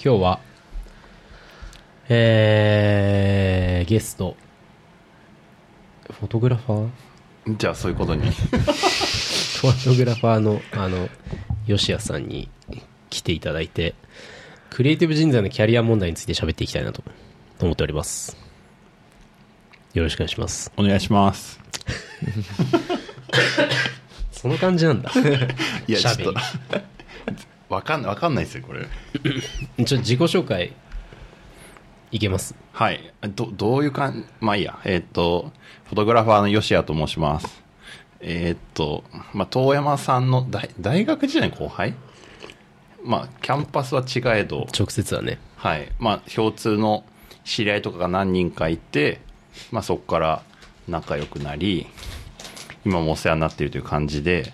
はい今日はえー、ゲスト。フォトグラファー？じゃあそういうことに。フォトグラファーのあの吉谷さんに来ていただいてクリエイティブ人材のキャリア問題について喋っていきたいなと思っております。よろしくお願いします。お願いします。その感じなんだ。いやちょっ喋とわかんわかんないですよこれ。ちょっと自己紹介いけます。はい。どどういうかんまあいいや。えーっとフォトグラファーの吉谷と申します。えーっとまあ遠山さんの大大学時代の後輩？まあキャンパスは違えど。直接はね。はい。まあ共通の知り合いとかが何人かいてまあそこから仲良くなり今もお世話になっているという感じで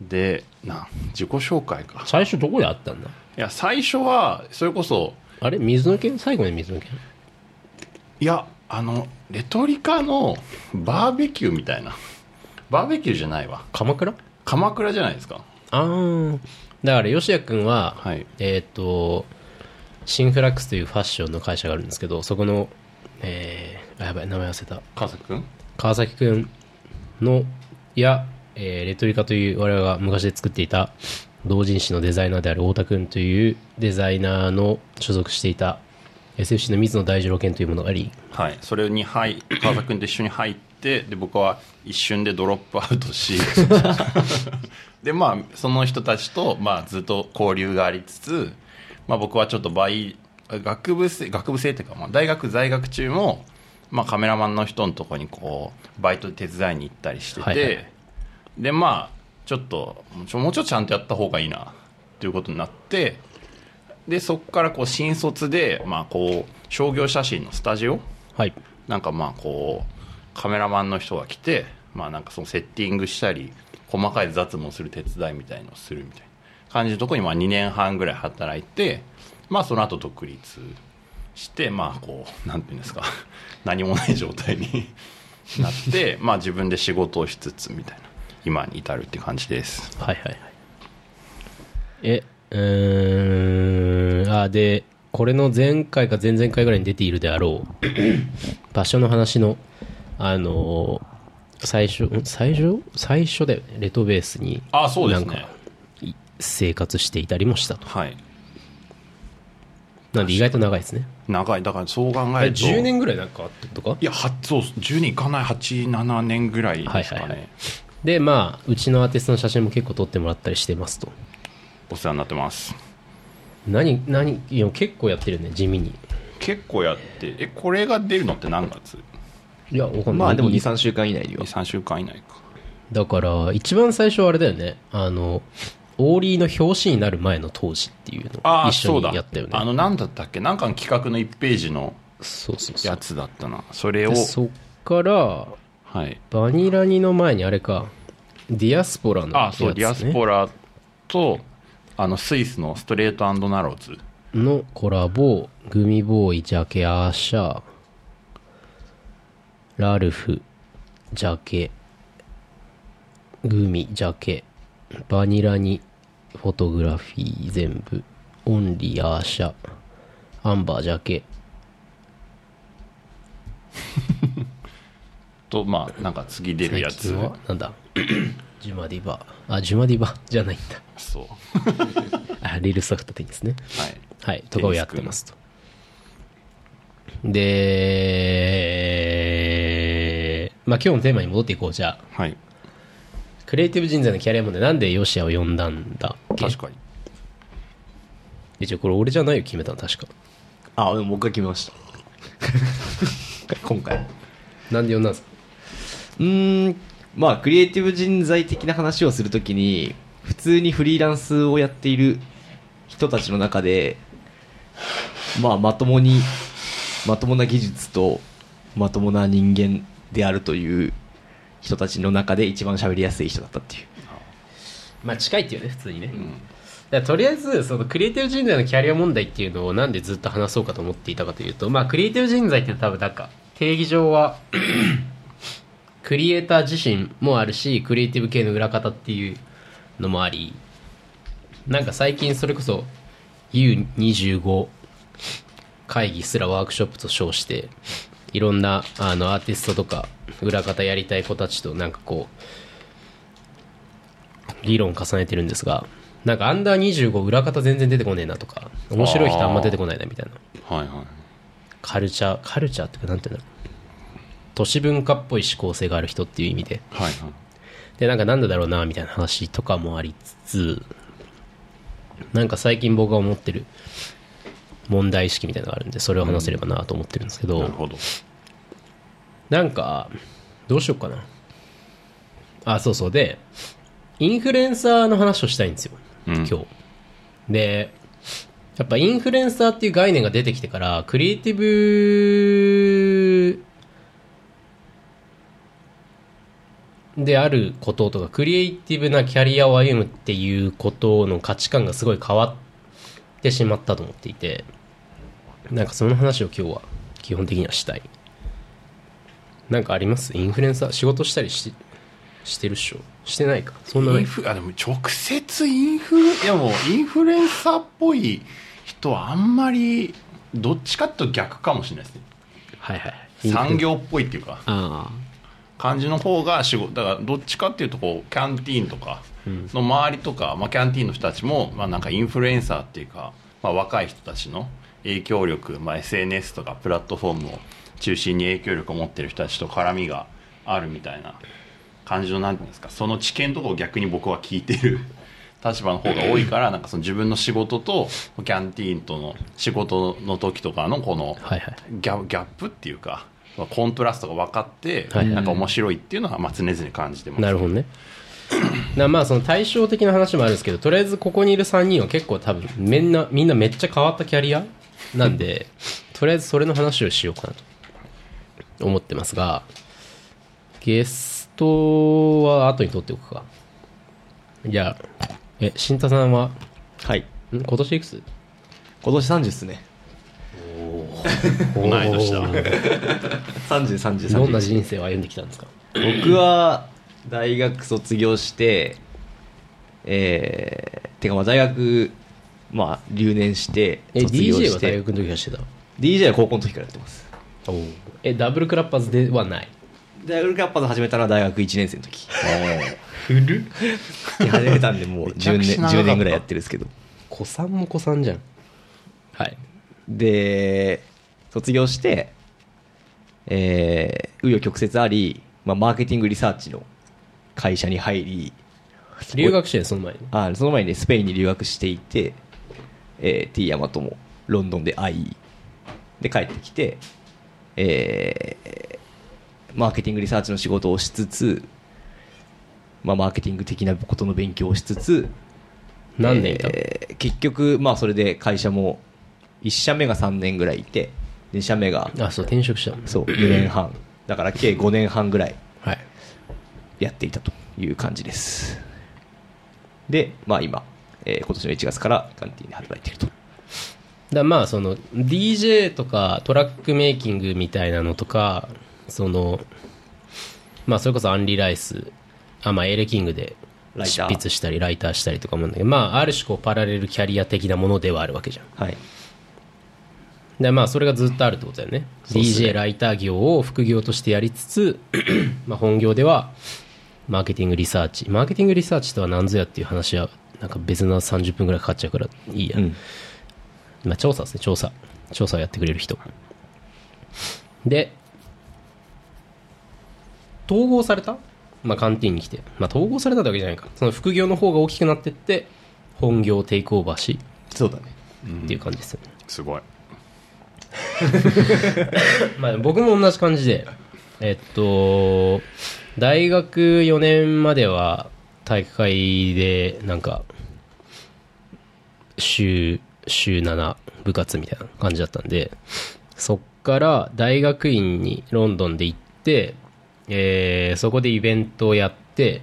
でな自己紹介か。最初どこで会ったんだ？いや最初はそれこそあれ？水の剣最後に水の剣いやあのレトリカのバーベキューみたいな。バーベキューじゃないわ。鎌倉？鎌倉じゃないですか。ああだから吉谷君は、はい。えっ、とシンフラックスというファッションの会社があるんですけどそこのえー、あやばい名前忘れた。川崎君川崎君のや、えーレトリカという我々が昔で作っていた同人誌のデザイナーである太田君というデザイナーの所属していた SFC の水野大二郎犬というものがあり。はい。それに入川崎君と一緒に入ってで僕は一瞬でドロップアウトし でまあその人たちと、まあ、ずっと交流がありつつ、まあ、僕はちょっと倍学部生学部生っていうか、まあ、大学在学中も、まあ、カメラマンの人のとこにこうバイトで手伝いに行ったりしてて、はいはいでまあちょっともうちょっとちゃんとやった方がいいなということになってでそこからこう新卒で、まあ、こう商業写真のスタジオはい。なんかまあこうカメラマンの人が来てまあなんかそのセッティングしたり細かい雑務をする手伝いみたいのをするみたいな感じのところにまあ2年半ぐらい働いてまあその後独立してまあこうなんていうんですか何もない状態になってまあ自分で仕事をしつつみたいな今に至るって感じです。はいはいはい。えうーん。あでこれの前回か前々回ぐらいに出ているであろう 場所の話のあの最初ん？最初？最初でレトベースにあそうですね。なんかい生活していたりもしたと。はい。なんで意外と長いですね。長い。だからそう考ええると。10年ぐらいなんかあってことか？いやはそう10年いかない。87年ぐらいですかね、はいはいはいでまあうちのアーティストの写真も結構撮ってもらったりしてますと。お世話になってます。何何いや結構やってるね地味に。結構やってえこれが出るのって何月？いやわかんない。まあでもいい23週間以内には。23週間以内か。だから一番最初はあれだよね。あのオーリーの表紙になる前の当時っていうのああを一緒にやったよね。あの何だったっけ？なんかの企画の1ページのそうそうそう。やつだったな。それをでそっからはい。バニラニの前にあれかディアスポラのね、あそうディアスポラとあのスイスのストレートナローズ。のコラボグミボーイジャケアーシャー。ラルフジャケグミジャケ。バニラにフォトグラフィー全部。オンリーアーシャ。アンバージャケ。とまあなんか次出るやつ。なんだ？ジュマディバ。あジュマディバ？じゃないんだ。そう。あリルソフトテニスね。はい。はい、とかをやってますと。で、まあ今日のテーマに戻っていこう。じゃあ、はい。クリエイティブ人材のキャリア問題なんでヨシアを呼んだんだっけ？確かに。一応これ俺じゃないよ、決めたの確か。あでも僕が決めました。今回。なんで呼んだんですか？うーんまあクリエイティブ人材的な話をするときに普通にフリーランスをやっている人たちの中でまあまともにまともな技術とまともな人間であるという人たちの中で一番喋りやすい人だったっていうまあ近いっていうね、普通にね。だからとりあえず、そのクリエイティブ人材のキャリア問題っていうのをなんでずっと話そうかと思っていたかというと、まあクリエイティブ人材って多分なんか、定義上は、クリエイター自身もあるし、クリエイティブ系の裏方っていうのもあり、なんか最近それこそ U25 会議すらワークショップと称していろんなあのアーティストとか裏方やりたい子たちとなんかこう議論を重ねてるんですがなんかアンダー25裏方全然出てこねえなとか面白い人あんま出てこないなみたいな。はいはい。カルチャーカルチャーってかなんていうんだろう都市文化っぽい思考性がある人っていう意味で。はいはい。でなんかなんでだろうなみたいな話とかもありつつなんか最近僕が思ってる問題意識みたいなのがあるんでそれを話せればなと思ってるんですけど、なるほど。なんかどうしようかな。あそうそう。でインフルエンサーの話をしたいんですよ、うん。今日。でやっぱインフルエンサーっていう概念が出てきてからクリエイティブであることとかクリエイティブなキャリアを歩むっていうことの価値観がすごい変わってしまったと思っていてなんかその話を今日は基本的にはしたい。なんかあります？インフルエンサー仕事したりししてるっしょ？してないか？そんなインフあでも直接インフルいやもうインフルエンサーっぽい人はあんまりどっちかと逆かもしれないですね。はいはい産業っぽいっていうか。あ感じの方が仕事だからどっちかっていうとこうキャンティーンとかの周りとか、まあ、キャンティーンの人たちも、まあ、なんかインフルエンサーっていうか、まあ、若い人たちの影響力、まあ、SNS とかプラットフォームを中心に影響力を持ってる人たちと絡みがあるみたいな感じのなんていうんですかその知見とかを逆に僕は聞いてる 立場の方が多いからなんかその自分の仕事とキャンティーンとの仕事の時とかのこのギャギャップっていうかコントラストが分かって、はいなんか面白いっていうのはまあ常々感じてます。なるほどね。なまあその対照的な話もあるんですけどとりあえずここにいる3人は結構多分みんなみんなめっちゃ変わったキャリアなんで とりあえずそれの話をしようかなと思ってますがゲストは後に取っておくか。じゃあえ新太さんは？はい。ん？今年いくつ？今年30っすね 同い年だ3030どんな人生を歩んできたんですか？僕は大学卒業してえー、てかまあ大学まあ留年してえ卒業 DJ して。は大学の時はしてた？DJ は高校の時からやってます。えダブルクラッパーズではない？大学カッパーズ始めたのは大学1年生の時。古っ。に始めたんでもうめちゃ10年くちゃ長かった。10年ぐらいやってるんですけど。子さんも子さんじゃん。はい。で卒業してえー、紆余曲折あり、まあ、マーケティングリサーチの会社に入り留学してんその前に？あその前にスペインに留学していて、えー、T ヤマともロンドンで会いで帰ってきて、えーマーケティングリサーチの仕事をしつつ、まあ、マーケティング的なことの勉強をしつつ何年いた？の、えー結局、まあ、それで会社も1社目が3年ぐらいいて2社目が。あそう転職したの。そう4年半。だから計5年半ぐらいはい。やっていたという感じです。で、まあ、今、えー今年の1月からカンティーンで働いていると。だまあその DJ とかトラックメイキングみたいなのとかそのまあそれこそアンリライスあまあエレキングで執筆したりライターしたりとかもんだけどまあある種こうパラレルキャリア的なものではあるわけじゃん。はいでまあそれがずっとあるってことだよね。ね。DJ ライター業を副業としてやりつつ まあ本業ではマーケティングリサーチ。マーケティングリサーチとは何ぞやっていう話はなんか別な30分ぐらいかかっちゃうからいいや、うん。まあ、調査ですね調査。調査をやってくれる人。で統合された？まあ CANTEEN に来て。まあ統合されたわけじゃないか。その副業の方が大きくなってって本業を take over しそうだね。っていう感じですよね、すごい まあ、僕も同じ感じで、えっと、大学4年までは体育会で、なんか、週、週7部活みたいな感じだったんで、そっから大学院にロンドンで行って、えーそこでイベントをやって、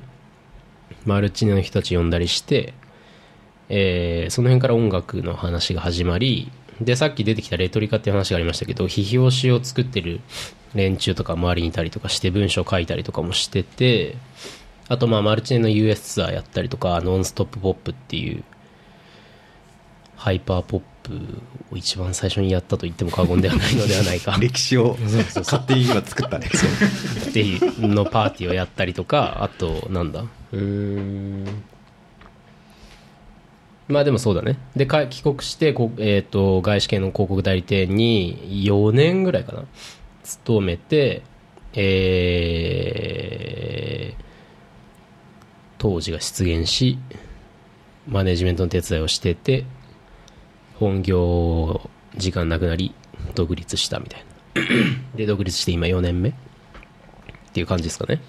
マルチネの人たち呼んだりして、えーその辺から音楽の話が始まりでさっき出てきたレトリカっていう話がありましたけど批評詩を作ってる連中とか周りにいたりとかして文章書いたりとかもしててあとまあマルチネの US ツアーやったりとかノンストップポップっていうハイパーポップを一番最初にやったと言っても過言ではないのではないか。歴史を勝手に今作ったね。っていうのパーティーをやったりとかあとなんだ。うーんまあでもそうだね。でか帰国してこ、えー、と外資系の広告代理店に4年ぐらいかな。勤めてえー当時が出現しマネジメントの手伝いをしてて本業時間なくなり独立したみたいな。で独立して今4年目。っていう感じですかね。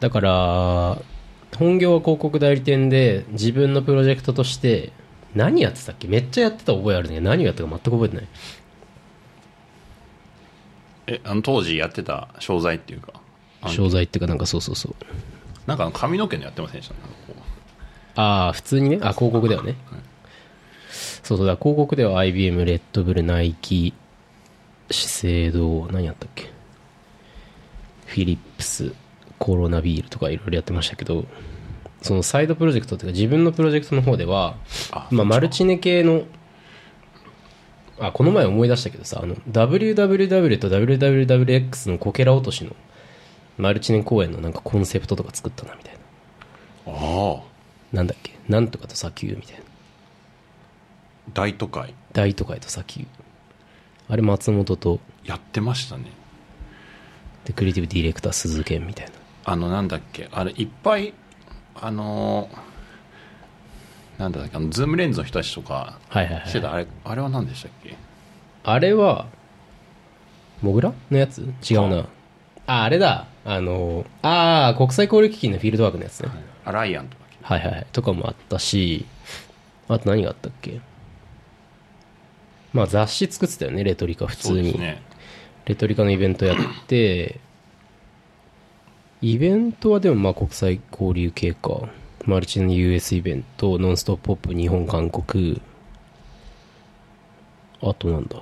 だから本業は広告代理店で自分のプロジェクトとして何やってたっけ？めっちゃやってた覚えあるね。何をやったか全く覚えてない。えあの当時やってた商材っていうか商材っていうかなんかそうそうそう。なんか髪の毛のやってませんでした？ああ普通にね。あ広告だよね、そうそう。だ広告では IBM レッドブルナイキ資生堂何やったっけ？フィリップスコロナビールとかいろいろやってましたけどそのサイドプロジェクトっていうか自分のプロジェクトの方ではあまあ、マルチネ系のあこの前思い出したけどさあの WWW と WWWX のこけら落としのマルチネ公演のなんかコンセプトとか作ったなみたいな。ああ。なんだっけ？なんとかと砂丘みたいな。大都会。大都会と砂丘。あれ松本と。やってましたね。でクリエイティブディレクター鈴賢みたいなあのなんだっけ？あれいっぱいあのーなんだっけ？あのズームレンズの人たちとかはいはいはい。してた？あれあれは何でしたっけ？あれはモグラ？のやつ？違うな。ああれだ。あのああ国際交流基金のフィールドワークのやつね、アライアンとか。はいはいはい。とかもあったしあと何があったっけ？まあ雑誌作ってたよねレトリカ普通に、そうですね。レトリカのイベントやってイベントはでもまあ国際交流系かマルチの US イベントノンストップポップ日本韓国。あとなんだ？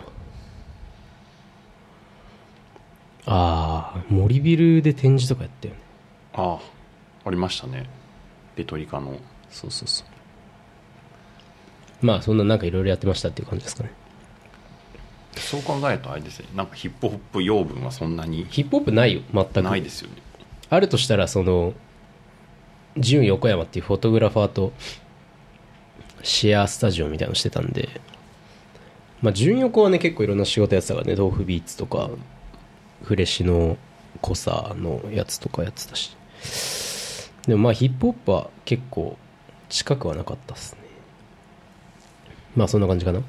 ああ森ビルで展示とかやったよね。ああありましたね。レトリカの。そうそうそう。まあそんななんかいろいろやってましたっていう感じですかね。そう考えるとあれですね。なんかヒップホップ養分はそんなに？ヒップホップないよ。全く。ないですよねあるとしたらその純横山っていうフォトグラファーとシェアスタジオみたいなのしてたんでまあ純横はね結構いろんな仕事やってたからね豆腐ビーツとかフレッシュの濃さのやつとかやってたし。でもまあヒップホップは結構近くはなかったっすね。まあそんな感じかな。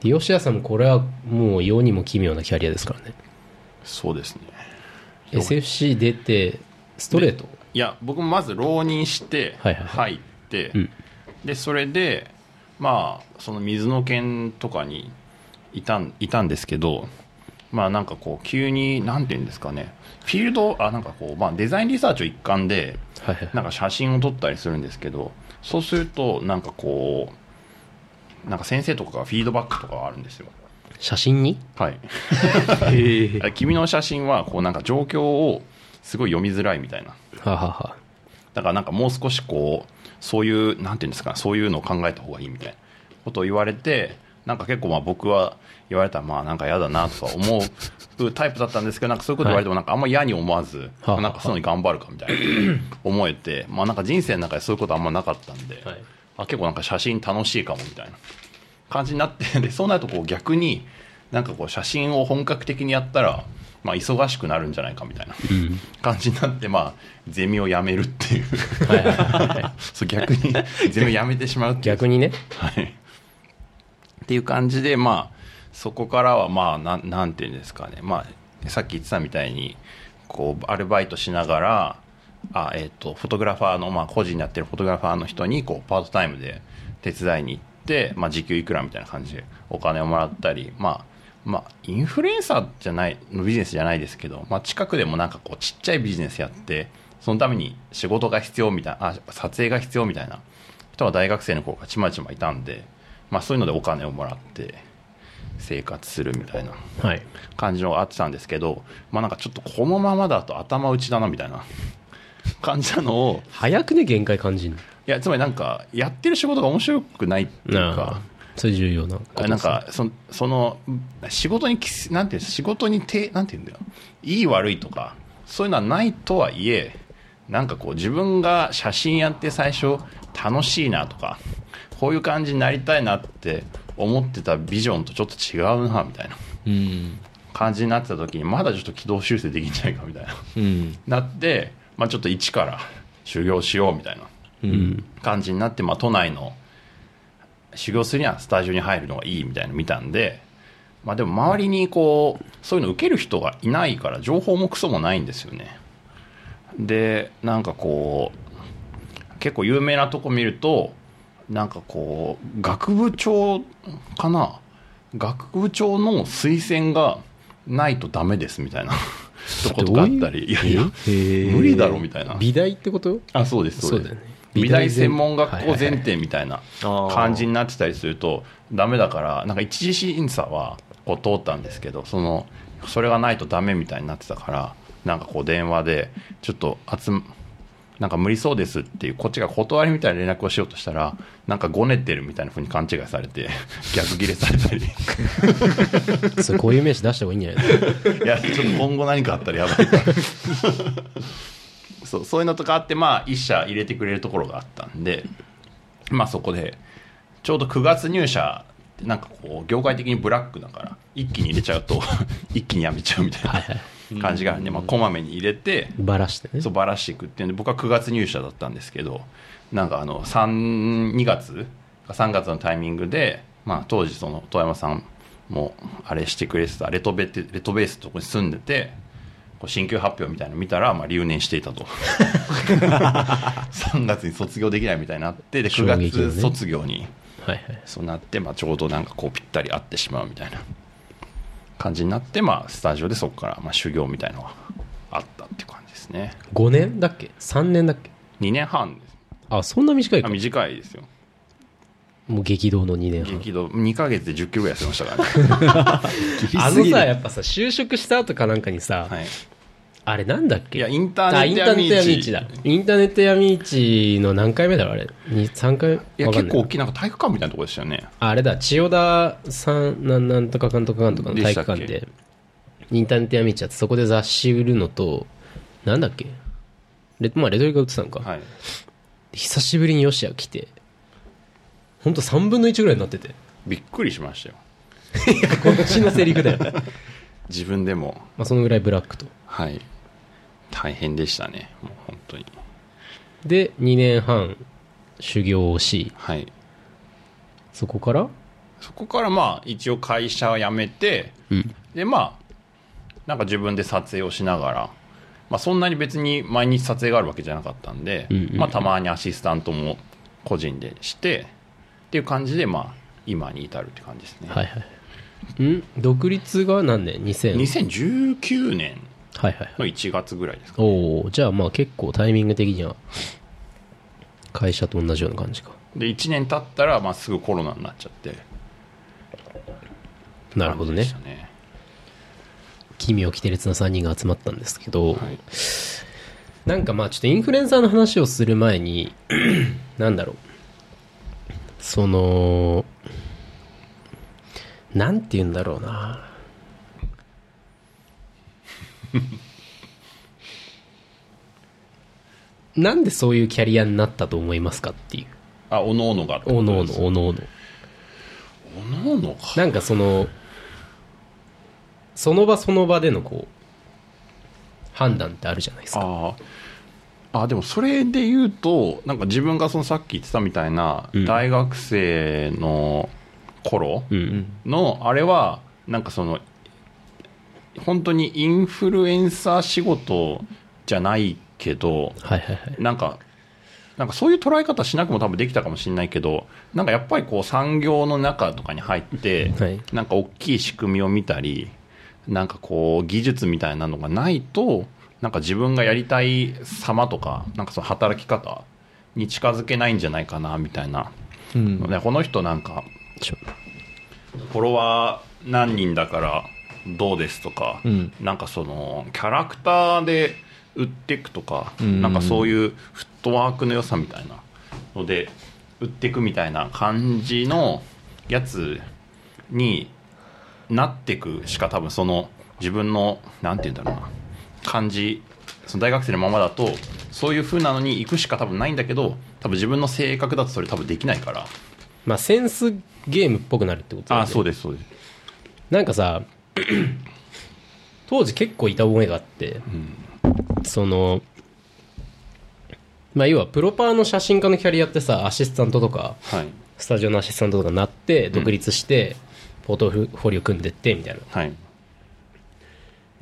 で吉谷さんもこれはもう世にも奇妙なキャリアですからね。そうですね。SFC 出てストレート？いや僕もまず浪人して入って、うん。でそれでまあその水の県とかにいたんいたんですけどまあなんかこう急になんていうんですかね。フィールドあなんかこう、まあ、デザインリサーチを一環ではいはい。なんか写真を撮ったりするんですけどそうするとなんかこうなんか先生とかがフィードバックとかがあるんですよ写真に？はい。君の写真はこうなんか状況をすごい読みづらいみたいな。ははは。だからなんかもう少しこうそういうなんていうんですかそういうのを考えた方がいいみたいなことを言われてなんか結構まあ僕は言われたらまあなんか嫌だなとか思うタイプだったんですけどなんかそういうこと言われてもなんかあんま嫌に思わず、はあ。なんかそういうのに頑張るかみたいな思えてまあなんか人生の中でそういうことあんまなかったんで、はい。あ結構なんか写真楽しいかもみたいな感じになってでそうなるとこう逆になんかこう写真を本格的にやったら、まあ、忙しくなるんじゃないかみたいなうん。感じになって、まあ、ゼミをやめるっていう。そう逆にゼミをやめてしまうっていう。逆にね。はい、っていう感じでまあそこからはまあなんなんていうんですかね。まあさっき言ってたみたいにこうアルバイトしながらあ、えー、とフォトグラファーの、まあ、個人にやってるフォトグラファーの人にこうパートタイムで手伝いに行って、まあ、時給いくらみたいな感じでお金をもらったりまあまあ、インフルエンサーじゃないのビジネスじゃないですけど、まあ、近くでもなんかこうちっちゃいビジネスやってそのために仕事が必要みたいなあ撮影が必要みたいな人は大学生の子がちまちまいたんで、まあ、そういうのでお金をもらって生活するみたいなはい。感じのがあってたんですけど、まあ、なんかちょっとこのままだと頭打ちだなみたいな感じなのを早くね限界感じんのいやつまりなんかやってる仕事が面白くないっていうかそれ重要なことあなんかそその仕事にきなんていうの仕事にてなんていうんだよ。いい悪いとかそういうのはないとはいえなんかこう自分が写真やって最初楽しいなとかこういう感じになりたいなって思ってたビジョンとちょっと違うなみたいなうん。感じになってた時にまだちょっと軌道修正できんじゃないかみたいな。うん。なって、まあ、ちょっと一から修行しようみたいな。うん感じになって、まあ、都内の修行するにはスタジオに入るのがいいみたいなの見たんで、まあ、でも周りにこうそういうの受ける人がいないから情報もクソもないんですよね。でなんかこう結構有名なとこ見るとなんかこう学部長かな？学部長の推薦がないとダメですみたいな。とことかあったり。いやいや無理だろみたいな。美大ってこと？あそうです。そうだよね美大専門学校前提みたいな感じになってたりするとダメだからなんか一次審査はこう通ったんですけどそのそれがないとダメみたいになってたからなんかこう電話でちょっと集まなんか無理そうですっていうこっちが断りみたいな連絡をしようとしたらなんかごねてるみたいなふうに勘違いされて 逆ギレされたり。それこういう名詞出した方がいいんじゃないの いやちょっと今後何かあったらやばいからそうそういうのとかあってまあ一社入れてくれるところがあったんでまあそこでちょうど9月入社ってなんかこう業界的にブラックだから一気に入れちゃうと 一気にやめちゃうみたいな感じがあるんで、まあ、こまめに入れてバラしてね。そうばらしていくっていうんで僕は9月入社だったんですけどなんかあの32月か3月のタイミングで、まあ、当時その遠山さんもあれしてくれてたレトベってレトベースのとこに住んでてこう進級発表みたいなの見たら、まあ、留年していたと。3月に卒業できないみたいになってで9衝撃のね。月卒業にはいはい。そうなって、まあ、ちょうどなんかこうぴったり合ってしまうみたいな感じになって、まあ、スタジオでそこからまあ修行みたいのがあったっていう感じですね。5年だっけ？3年だっけ？2年半です。あそんな短いあか短いですよもう激動の2年半。激動。2ヶ月で1 0キロぐらい痩せましたからね、あのさやっぱさ就職した後かなんかにさ、はい、あれなんだっけ？いやインターネット闇市。闇市だ。インターネット闇市の何回目だろうあれ？に3回？いや結構大きいなんか体育館みたいなところでしたよね。ああれだ千代田さんなんなんとかかんとかかんとかの体育館で。でインターネット闇市やってそこで雑誌売るのとなんだっけ？レ,、まあ、レトリカ売ってたのか、はい。久しぶりにヨシア来てほんと3分の1ぐらいになってて。びっくりしましたよ。こっちのセリフだよ、ま 自分でも。あ、そのぐらいブラックと。はい。大変でしたね。もう本当に。で2年半修行をし。はい。そこから？そこからまあ一応会社を辞めてうん。でまあなんか自分で撮影をしながら、まあ、そんなに別に毎日撮影があるわけじゃなかったんで、うんうん。まあ、たまにアシスタントも個人でしてっていう感じでまあ今に至るって感じですね、はいはい。ん？独立が何年？2000 2019年はいはいの1月ぐらいですかおおじゃあまあ結構タイミング的には会社と同じような感じか。で1年経ったらまあすぐコロナになっちゃって。なるほどね。ね。奇妙奇天烈な3人が集まったんですけど、はい。なんかまあちょっとインフルエンサーの話をする前に なんだろうそのなんて言うんだろうな。なんでそういうキャリアになったと思いますかっていう。あおのおのがっておのおのおのおの。おのおのか。なんかそのその場その場でのこう判断ってあるじゃないですか。あああでもそれで言うとなんか自分がそのさっき言ってたみたいな、うん。大学生の頃うん。のあれはなんかその本当にインフルエンサー仕事じゃないけどはいはいはい。なんかなんかそういう捉え方しなくも多分できたかもしれないけどなんかやっぱりこう産業の中とかに入って、はい。なんか大きい仕組みを見たりなんかこう技術みたいなのがないとなんか自分がやりたい様とかなんかその働き方に近づけないんじゃないかなみたいな。うん。この人なんかフォロワー何人だからどうですとか、うん。なんかそのキャラクターで売っていくとか、うん。なんかそういうフットワークの良さみたいなので売っていくみたいな感じのやつになってくしか多分その自分のなんて言うんだろうな感じその大学生のままだとそういう風なのに行くしか多分ないんだけど多分自分の性格だとそれ多分できないから。まあセンスゲームっぽくなるってことだよね。ああそうですそうです。なんかさ当時結構いた覚えがあって、そのまあ要はプロパーの写真家のキャリアってさアシスタントとかはい。スタジオのアシスタントとかなって独立して、ポートフォリオ組んでってみたいな。はい。で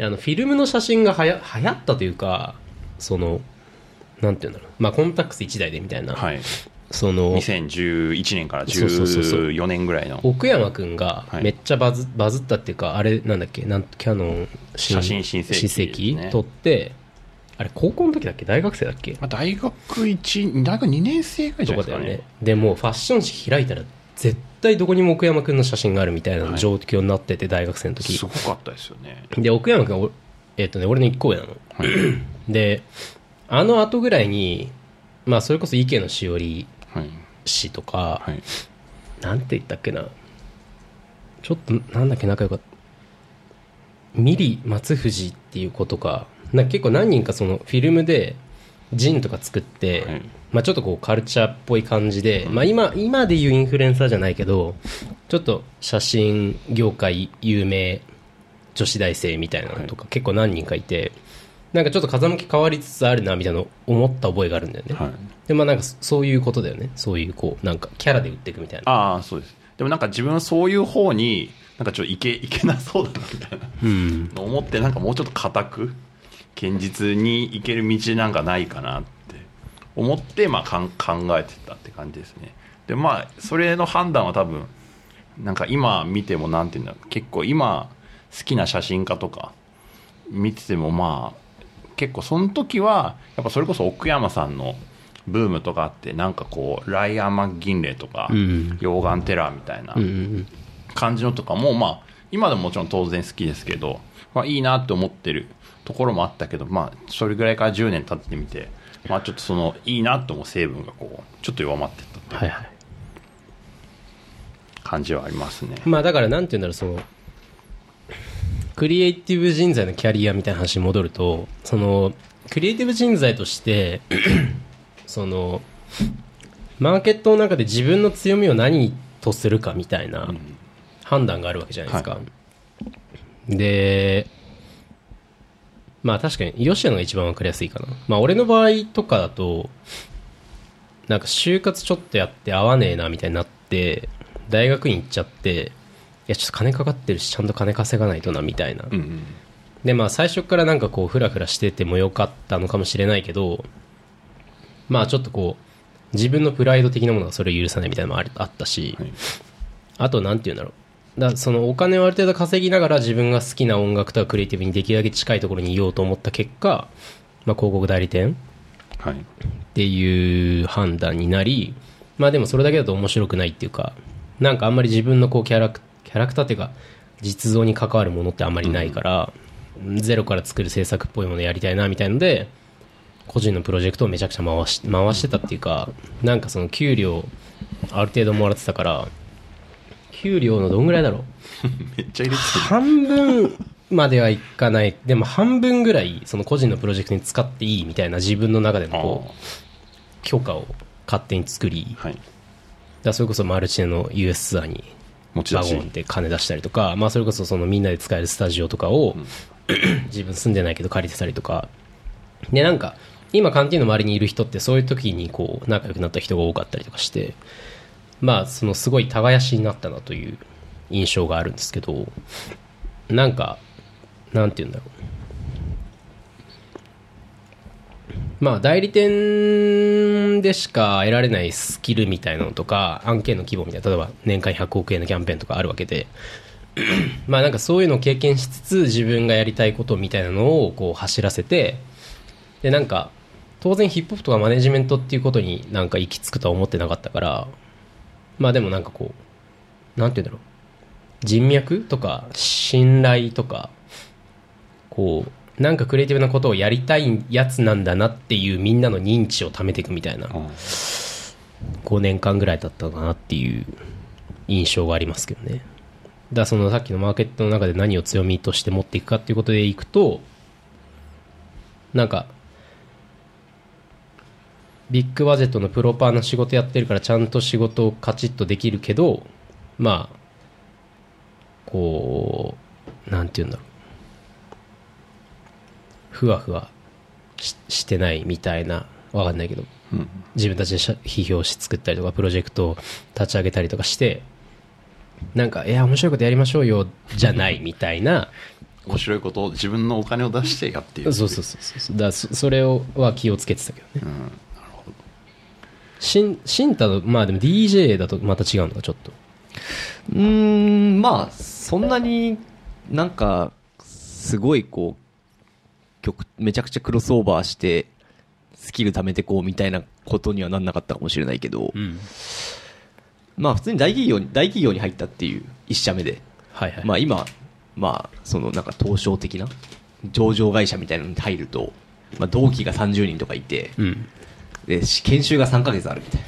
あのフィルムの写真がはや流行ったというかそのなんていうんだろう。まあコンタックス1台でみたいな、はい。その2011年からそうそうそうそう。14年ぐらいの。奥山くんがはい。めっちゃバズ,、バズったっていうかあれなんだっけなんキャノン新写真新世紀ですね。撮ってあれ高校の時だっけ？大学生だっけ？まあ大学1大学2年生ぐらいじゃないですかね。とかだよね。でもうファッション誌開いたら絶対どこにも奥山くんの写真があるみたいな状況になってて、大学生の時。すごかったですよね。で奥山くんはおえっ、とね俺の1個上なの。はい。であの後ぐらいにまあそれこそ池野しおりはい氏とか、はい。なんて言ったっけな。ちょっとなんだっけ仲良かった。ミリ松藤っていう子とかな結構何人かそのフィルムでジンとか作って、はいまあ、ちょっとこうカルチャーっぽい感じで、まあ、今今でいうインフルエンサーじゃないけどちょっと写真業界有名女子大生みたいなのとか結構何人かいてなんかちょっと風向き変わりつつあるなみたいなの思った覚えがあるんだよね、はい。でまあなんかそそういうことだよね。そういうこうなんかキャラで売っていくみたいな。ああそうです。でもなんか自分はそういう方になんかちょっといけいけなそうだなみたいな。うん。思ってなんかもうちょっと固く堅実に行ける道なんかないかなって思ってまあ考えてたって感じですね。でまあそれの判断は多分なんか今見てもなんていうんだろう結構今好きな写真家とか見ててもまあ結構その時はやっぱそれこそ奥山さんのブームとかあってなんかこうライアン・マッギンレイとか、うん溶岩テラーみたいな感じのとかもまあ今でももちろん当然好きですけど、まあ、いいなって思ってるところもあったけどまあそれぐらいから10年経ってみてまあちょっとそのいいなって思う成分がこうちょっと弱まってったっていうはいはい。感じはありますね。まあだからなんて言うんだろうそのクリエイティブ人材のキャリアみたいな話に戻るとそのクリエイティブ人材として そのマーケットの中で自分の強みを何とするかみたいな判断があるわけじゃないですか、はでまあ確かに吉野が一番分かりやすいかな。まあ俺の場合とかだとなんか就活ちょっとやって合わねえなみたいになって大学院行っちゃっていやちょっと金かかってるしちゃんと金稼がないとなみたいな、うんうん。でまあ最初からなんかこうフラフラしててもよかったのかもしれないけどまあちょっとこう自分のプライド的なものがそれを許さないみたいなのもあったし、はい。あとなんて言うんだろうだそのお金をある程度稼ぎながら自分が好きな音楽とかクリエイティブにできるだけ近いところにいようと思った結果、まあ、広告代理店はい。っていう判断になりまあでもそれだけだと面白くないっていうかなんかあんまり自分のこうキャラクキャラクターっていうか実像に関わるものってあんまりないから、ゼロから作る制作っぽいものやりたいなみたいので個人のプロジェクトをめちゃくちゃ回し回してたっていうかなんかその給料ある程度もらってたから給料のどんぐらいだろう？めっちゃ入れて半分まではいかない。でも半分ぐらいその個人のプロジェクトに使っていいみたいな自分の中でのこう許可を勝手に作り。はい。らそれこそマルチネの US ツアーにワゴンで金出したりとか、まあ、それこそそのみんなで使えるスタジオとかを、自分住んでないけど借りてたりとか。でなんか今カンティーンの周りにいる人ってそういう時にこう仲良くなった人が多かったりとかしてまあそのすごい耕しになったなという印象があるんですけどなんかなんて言うんだろう。まあ代理店でしか得られないスキルみたいなのとか案件の規模みたいな例えば年間100億円のキャンペーンとかあるわけで まあなんかそういうのを経験しつつ自分がやりたいことみたいなのをこう走らせてでなんか当然ヒップホップとかマネジメントっていうことになんか行き着くとは思ってなかったからまあでもなんかこうなんて言うんだろう。人脈とか信頼とかこうなんかクリエイティブなことをやりたいやつなんだなっていうみんなの認知を貯めていくみたいなあ5年間ぐらいだったのかなっていう印象がありますけどね。だからそのさっきのマーケットの中で何を強みとして持っていくかっていうことでいくとなんかビッグバジェットのプロパーの仕事やってるからちゃんと仕事をカチッとできるけどまあこうなんて言うんだろう。ふわふわししてないみたいな。わかんないけど。うん。自分たちで批評し作ったりとかプロジェクトを立ち上げたりとかしてなんか「いや面白いことやりましょうよ」じゃないみたいな。面白いことを自分のお金を出してやっている。そうそうそうそう。だそそれをは気をつけてたけどね。うん、シンシンタとまあでも DJ だとまた違うのかちょっと。うーん。まあそんなになんかすごいこう曲めちゃくちゃクロスオーバーしてスキル貯めてこうみたいなことにはなんなかったかもしれないけど、うん。まあ普通に大企業に大企業に入ったっていう一社目で、はいはい、まあ今まあそのなんか東証的な上場会社みたいなのに入ると、まあ、同期が30人とかいてうんでし研修が3ヶ月あるみたい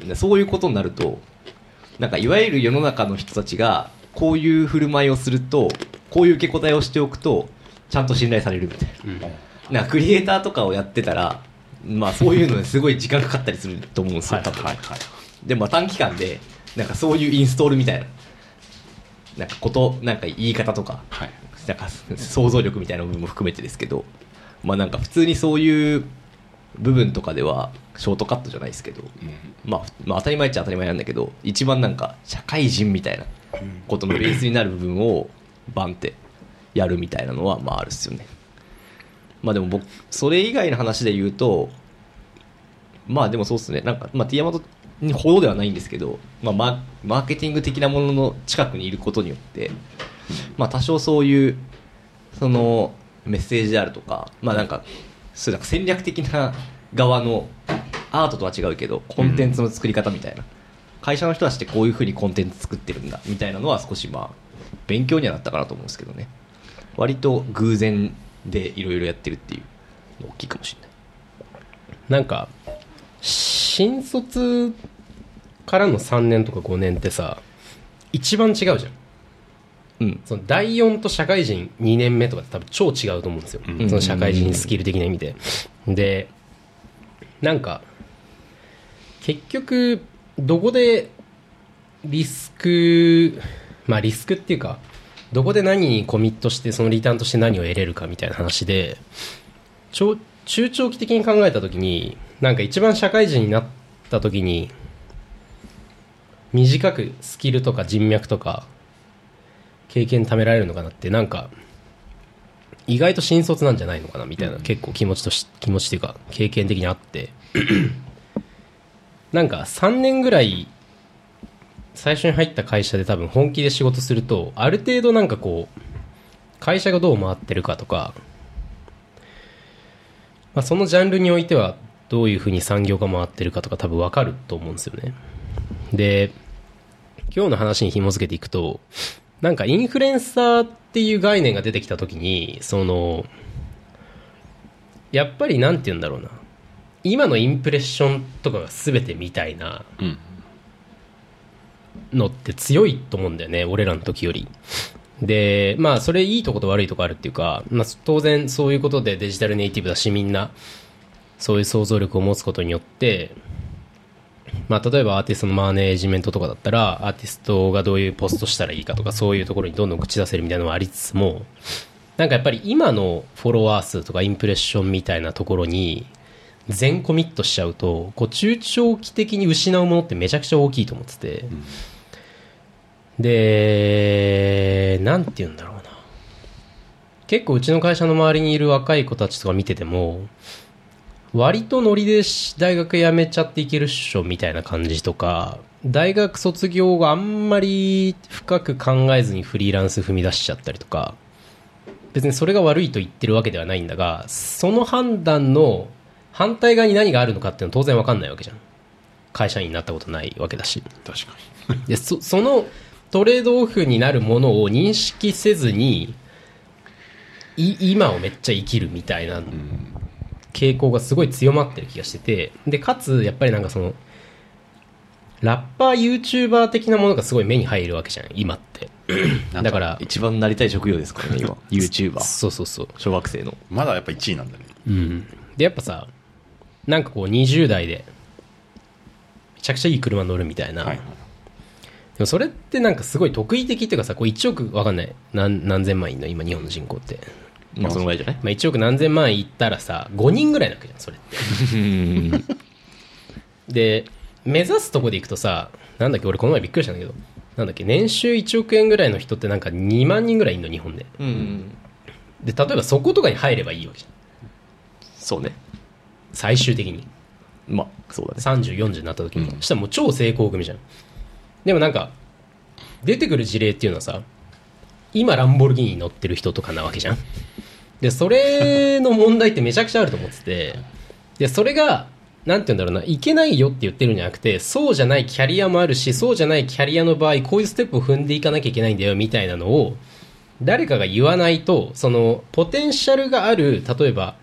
な。でそういうことになるとなんかいわゆる世の中の人たちがこういう振る舞いをするとこういう受け答えをしておくとちゃんと信頼されるみたいうん。ななんかクリエイターとかをやってたらまあそういうのですごい時間かかったりすると思うんですよ、はいはいはい。でも短期間でなんかそういうインストールみたいななんかことなんか言い方とかはい。なんか想像力みたいな部分も含めてですけどまあなんか普通にそういう部分とかではショートカットじゃないですけど、まあ、まあ当たり前っちゃ当たり前なんだけど一番なんか社会人みたいなことのベースになる部分をバンってやるみたいなのはまああるっすよね。まあでも僕それ以外の話で言うとまあでもそうっすね。なんか、まあ、ティアマトにほどではないんですけど、まあ、ママーケティング的なものの近くにいることによって、まあ、多少そういうそのメッセージであるとかまあなんかそういうなんか戦略的な側のアートとは違うけどコンテンツの作り方みたいな、会社の人たちってこういうふうにコンテンツ作ってるんだみたいなのは少しまあ勉強にはなったかなと思うんですけどね。割と偶然でいろいろやってるっていうの大きいかもしれない。なんか新卒からの3年とか5年ってさ一番違うじゃん。うん。その第4と社会人2年目とかって多分超違うと思うんですよ、うん。その社会人スキル的な意味で。でなんか結局どこでリスクまあリスクっていうかどこで何にコミットしてそのリターンとして何を得れるかみたいな話で長中長期的に考えた時になんか一番社会人になった時に短くスキルとか人脈とか経験貯められるのかなってなんか意外と新卒なんじゃないのかなみたいな、結構気持ちとし気持ちっていうか経験的にあって。なんか3年ぐらい最初に入った会社で多分本気で仕事するとある程度なんかこう会社がどう回ってるかとか、まあ、そのジャンルにおいてはどういうふうに産業が回ってるかとか多分分かると思うんですよね。で今日の話に紐付けていくとなんかインフルエンサーっていう概念が出てきた時にそのやっぱりなんて言うんだろうな。今のインプレッションとかが全てみたいなうん。のって強いと思うんだよね俺らの時より。でまあそれいいとこと悪いとこあるっていうか、まあ、当然そういうことでデジタルネイティブだしみんなそういう想像力を持つことによってまあ、例えばアーティストのマネージメントとかだったらアーティストがどういうポストしたらいいかとかそういうところにどんどん口出せるみたいなのはありつつもなんかやっぱり今のフォロワー数とかインプレッションみたいなところに全コミットしちゃうとこう中長期的に失うものってめちゃくちゃ大きいと思ってて、でなんて言うんだろうな。結構うちの会社の周りにいる若い子たちとか見てても割とノリでし大学辞めちゃっていけるっしょみたいな感じとか大学卒業後あんまり深く考えずにフリーランス踏み出しちゃったりとか別にそれが悪いと言ってるわけではないんだがその判断の反対側に何があるのかっていうのは当然わかんないわけじゃん。会社員になったことないわけだし。確かでそそのトレードオフになるものを認識せずにい今をめっちゃ生きるみたいな傾向がすごい強まってる気がしててでかつやっぱりなんかそのラッパー YouTuber 的なものがすごい目に入るわけじゃん今って。だから一番なりたい職業ですからね今。YouTuber そうそうそう。小学生の。まだやっぱ1位なんだね。うん。でやっぱさなんかこう20代でめちゃくちゃいい車乗るみたいな、はいでもそれってなんかすごい得意的っていうかさこう1億わかんない。何何千万いんの？今日本の人口って、まあそのぐらいじゃない？まあ、1億何千万いったらさ5人ぐらいなわけじゃんそれって。で目指すとこでいくとさなんだっけ俺この前びっくりしたんだけどなんだっけ年収1億円ぐらいの人ってなんか2万人ぐらいいんの日本で。うん。で例えばそことかに入ればいいわけじゃん。そうね。最終的に。まあそうだね。3040になった時に、そしたらもう超成功組じゃん。でもなんか出てくる事例っていうのはさ今ランボルギーニに乗ってる人とかなわけじゃんでそれの問題ってめちゃくちゃあると思ってて。でそれがなんて言うんだろうないけないよって言ってるんじゃなくてそうじゃないキャリアもあるしそうじゃないキャリアの場合こういうステップを踏んでいかなきゃいけないんだよみたいなのを誰かが言わないとそのポテンシャルがある例えば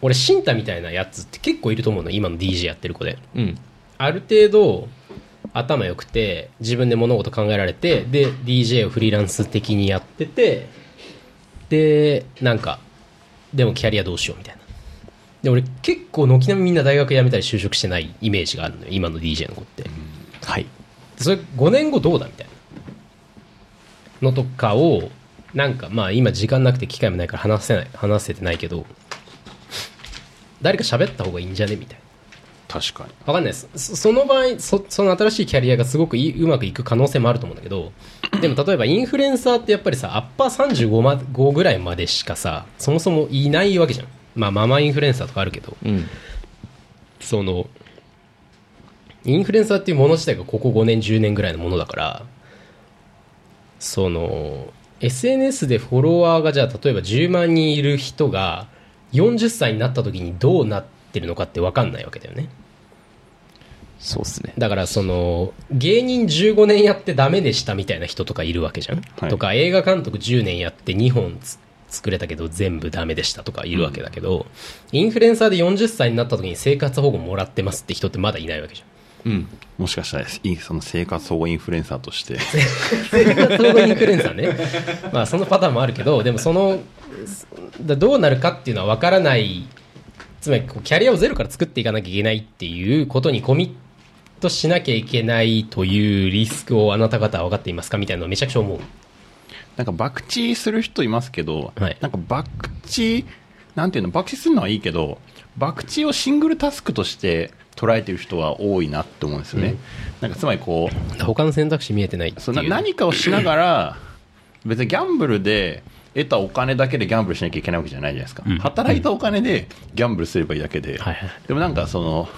俺シンタみたいなやつって結構いると思うの今の DJ やってる子で。うん。ある程度頭良くて自分で物事考えられてで DJ をフリーランス的にやっててでなんかでもキャリアどうしようみたいな。で俺結構軒並みみんな大学辞めたり就職してないイメージがあるのよ今の DJ の子って。はい。それ5年後どうだみたいな。のとかをなんかまあ今時間なくて機会もないから話せない話せてないけど誰か喋った方がいいんじゃねみたいな確かに。わかんないです。そその場合そその新しいキャリアがすごくいいうまくいく可能性もあると思うんだけどでも例えばインフルエンサーってやっぱりさアッパー35ま5ぐらいまでしかさそもそもいないわけじゃん。まあママインフルエンサーとかあるけど。うん。そのインフルエンサーっていうもの自体がここ5年10年ぐらいのものだからその SNS でフォロワーがじゃあ例えば10万人いる人が40歳になった時にどうなってるのかって分かんないわけだよね。そうっすね。だからその芸人15年やってダメでしたみたいな人とかいるわけじゃん、はい。とか映画監督10年やって2本つ作れたけど全部ダメでしたとかいるわけだけど、インフルエンサーで40歳になった時に生活保護もらってますって人ってまだいないわけじゃん。うん。もしかしたらいその生活保護インフルエンサーとして。生活保護インフルエンサーね。まあそのパターンもあるけどでもそのだどうなるかっていうのは分からないつまりこうキャリアをゼロから作っていかなきゃいけないっていうことにコミットしなきゃいけないというリスクをあなた方は分かっていますかみたいなのをめちゃくちゃ思う。なんか博打する人いますけど、はい。なんか博打なんていうの博打するのはいいけど博打をシングルタスクとして捉えてる人は多いなって思うんですよね、なんかつまりこう他の選択肢見えてないってそうないう何かをしながら別にギャンブルで得たお金だけでギャンブルしなきゃいけないわけじゃないじゃないですか、うん。働いたお金でギャンブルすればいいだけで、はいはい。でもなんかその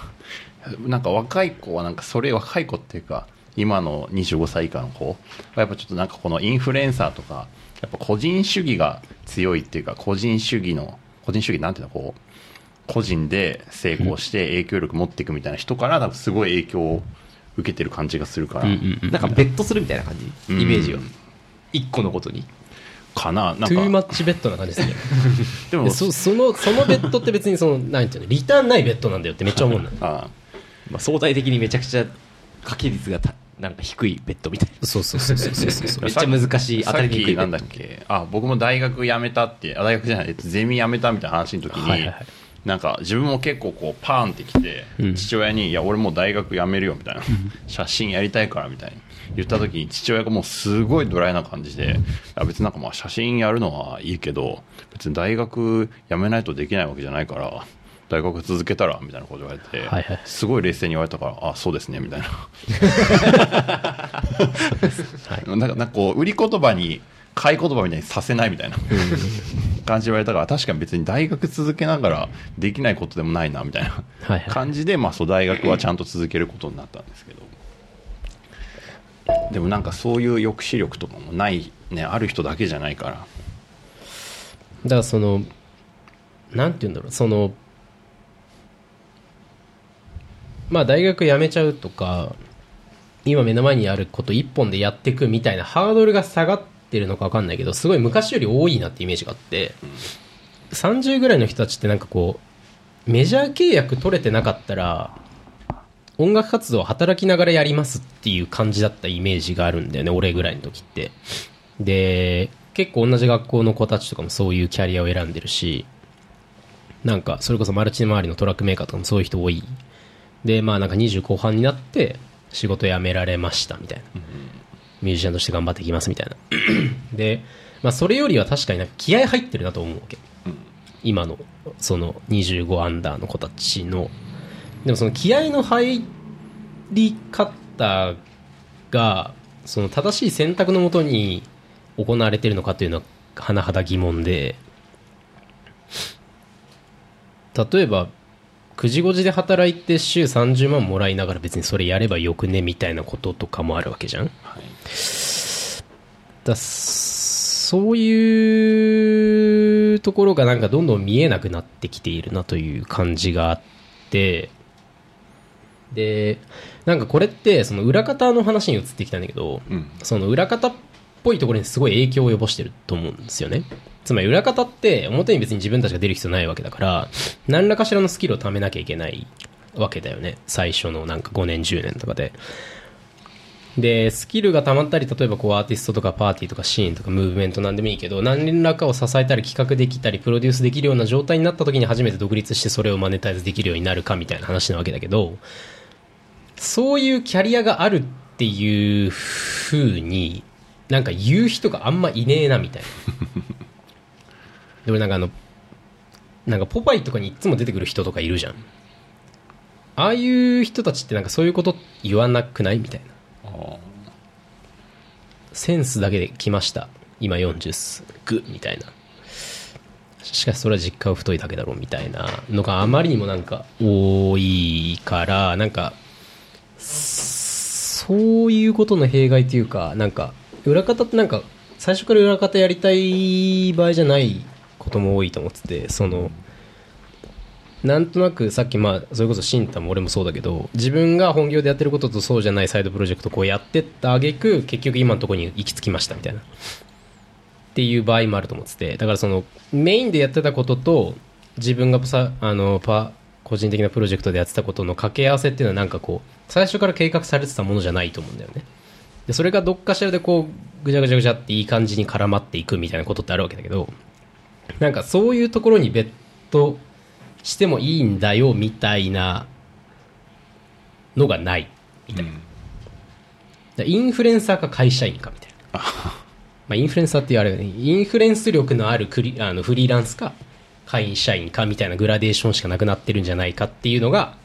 なんか若い子はなんかそれ若い子っていうか今の25歳以下の子はやっぱちょっとなんかこのインフルエンサーとかやっぱ個人主義が強いっていうか個人主義の個人主義なんていうのこう個人で成功して影響力持っていくみたいな人からなんかすごい影響を受けてる感じがするから、うんうんうんなんかベットするみたいな感じ？うん。イメージは一個のことにかな。なんか。トゥーマッチベッドな感じですね。でも。でそそのそのベッドって別にそのなんていうのリターンないベッドなんだよってめっちゃ思うんだよあ。まあ、相対的にめちゃくちゃ掛け率がたなんか低いベッドみたいな。そうそうそうそうそうそう。めっちゃ難しい当たりにくいなんだっけ。あ僕も大学辞めたってあ大学じゃないえっとゼミ辞めたみたいな話の時に、はいはいはい。なんか自分も結構こうパーンってきて、うん。父親に「いや俺もう大学辞めるよ」みたいな「写真やりたいから」みたいに言った時に父親がもうすごいドライな感じで「いや別になんかまあ写真やるのはいいけど別に大学辞めないとできないわけじゃないから大学続けたら」みたいなこと言われて、はいはい。すごい冷静に言われたから「あそうですね」みたいな。なんかなんかこう売り言葉に買い言葉みたいにさせないみたいな感じで言われたから確かに別に大学続けながらできないことでもないなみたいなはいはい。感じで、まあ、そう大学はちゃんと続けることになったんですけどでもなんかそういう抑止力とかもない、ね、ある人だけじゃないから。だからそのなんて言うんだろうそのまあ大学辞めちゃうとか今目の前にあること一本でやっていくみたいなハードルが下がってるのか分かんないけどすごい昔より多いなってイメージがあって30ぐらいの人たちってなんかこうメジャー契約取れてなかったら音楽活動を働きながらやりますっていう感じだったイメージがあるんだよね俺ぐらいの時って。で結構同じ学校の子たちとかもそういうキャリアを選んでるしなんかそれこそマルチ周りのトラックメーカーとかもそういう人多い。でまあなんか20後半になって仕事辞められましたみたいな。ミュージシャンとして頑張っていきますみたいな。で、まあ、それよりは確かになんか気合入ってるなと思うわけ。今のその25アンダーの子たちのでもその気合の入り方がその正しい選択のもとに行われているのかというのは甚だ疑問で例えば9時5時で働いて週30万もらいながら別にそれやればよくねみたいなこととかもあるわけじゃん。はいだそういうところがなんかどんどん見えなくなってきているなという感じがあってでなんかこれってその裏方の話に移ってきたんだけどうん。その裏方っぽいところにすごい影響を及ぼしてると思うんですよね。つまり裏方って表に別に自分たちが出る必要ないわけだから何らかしらのスキルを貯めなきゃいけないわけだよね。最初のなんか5年10年とかで。でスキルが溜まったり例えばこうアーティストとかパーティーとかシーンとかムーブメントなんでもいいけど何らかを支えたり企画できたりプロデュースできるような状態になった時に初めて独立してそれをマネタイズできるようになるかみたいな話なわけだけどそういうキャリアがあるっていう風になんか言う人があんまいねえなみたいな。で俺なんかあのなんかポパイとかにいつも出てくる人とかいるじゃん。ああいう人たちってなんかそういうこと言わなくないみたいな。センスだけで来ました。今40っす。グみたいな。しかしそれは実家は太いだけだろうみたいなのがあまりにもなんか多いからなんかそういうことの弊害というかなんか裏方ってなんか最初から裏方やりたい場合じゃないことも多いと思っててそのなんとなくさっきまあそれこそシンタも俺もそうだけど自分が本業でやってることとそうじゃないサイドプロジェクトこうやってった挙句結局今のとこに行き着きましたみたいな。っていう場合もあると思っててだからそのメインでやってたことと自分がさあのパ個人的なプロジェクトでやってたことの掛け合わせっていうのはなんかこう最初から計画されてたものじゃないと思うんだよね。でそれがどっかしらでこうぐちゃぐちゃぐちゃっていい感じに絡まっていくみたいなことってあるわけだけどなんかそういうところに別途してもいいんだよみたいなのがないみたいな、うん。インフルエンサーか会社員かみたいな。まあインフルエンサーっていうあれだね。インフルエンス力のあるクリあのフリーランスか会社員かみたいなグラデーションしかなくなってるんじゃないかっていうのが、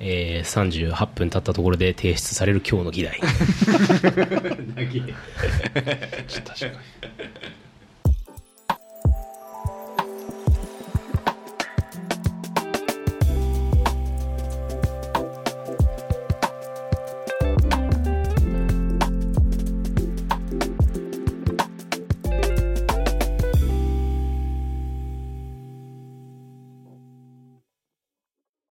えー、38分経ったところで提出される今日の議題。確かに